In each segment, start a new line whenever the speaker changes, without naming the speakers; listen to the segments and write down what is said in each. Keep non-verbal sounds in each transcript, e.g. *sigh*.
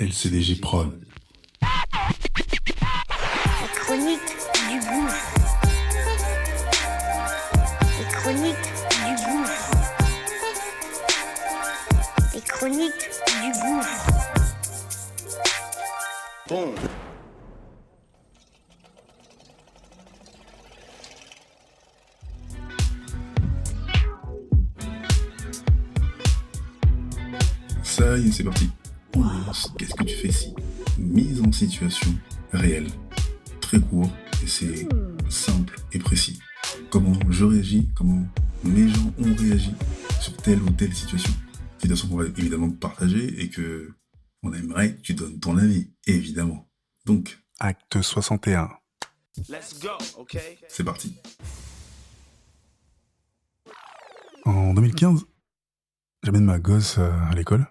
LCDJ Prod.
La chronique du gouffre. Les chroniques du gouffre. Les chroniques du gouffre.
Ça y est, c'est parti. Qu'est-ce que tu fais si Mise en situation réelle. Très court, et c'est simple et précis. Comment je réagis, comment mes gens ont réagi sur telle ou telle situation. Situation qu'on va évidemment partager et que on aimerait que tu donnes ton avis, évidemment. Donc, acte 61.
Let's go, okay?
C'est parti. En 2015, j'amène ma gosse euh, à l'école,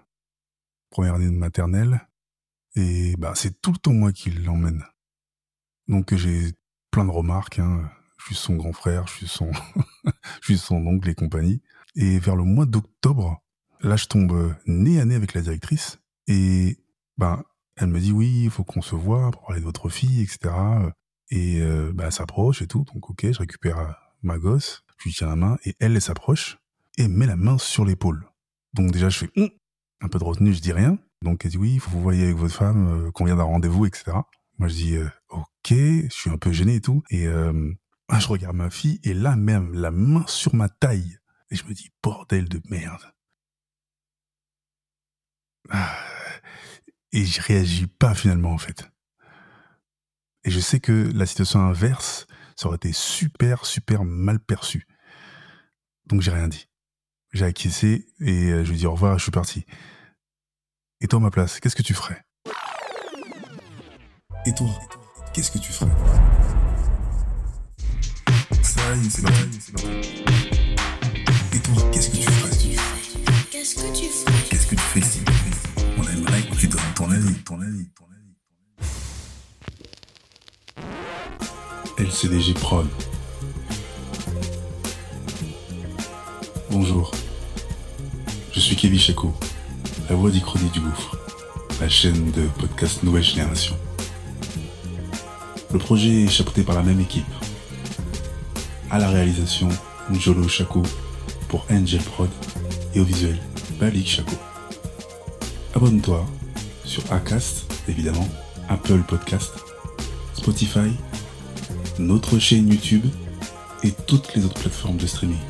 première année de maternelle, et bah c'est tout le temps moi qui l'emmène. Donc j'ai plein de remarques, hein. je suis son grand frère, je suis son, *laughs* je suis son oncle et compagnie. Et vers le mois d'octobre, là je tombe nez à nez avec la directrice, et ben elle me dit oui, il faut qu'on se voit pour parler de votre fille, etc. Et euh, bah, elle s'approche et tout, donc ok, je récupère ma gosse, je lui tiens la main, et elle, elle s'approche, et met la main sur l'épaule. Donc déjà, je fais Hum un peu de retenue, je dis rien. Donc elle dit oui, faut vous voyez avec votre femme, euh, qu'on vient d'un rendez-vous, etc. Moi je dis euh, ok, je suis un peu gêné et tout. Et euh, je regarde ma fille, et là même, la main sur ma taille. Et je me dis bordel de merde. Ah. Et je réagis pas finalement en fait. Et je sais que la situation inverse, ça aurait été super, super mal perçu. Donc j'ai rien dit. J'ai acquiescé et euh, je lui dis au revoir, je suis parti. Et toi, à ma place, qu'est-ce que tu ferais? Et toi, qu'est-ce que tu ferais? Ça y est, c'est. Et toi, qu'est-ce que tu ferais?
Qu'est-ce que tu fais
Qu'est-ce que tu fais si On aimerait que tu donnes ton avis, ton avis, ton avis. LCDJ Prod. Bonjour. Je suis Kevin Chaco, la voix d'Icronie du Gouffre, la chaîne de podcast Nouvelle Génération. Le projet est chapeauté par la même équipe. À la réalisation, Njolo Chaco pour Angel Prod et au visuel, Balik Chaco. Abonne-toi sur Acast, évidemment, Apple Podcast, Spotify, notre chaîne YouTube et toutes les autres plateformes de streaming.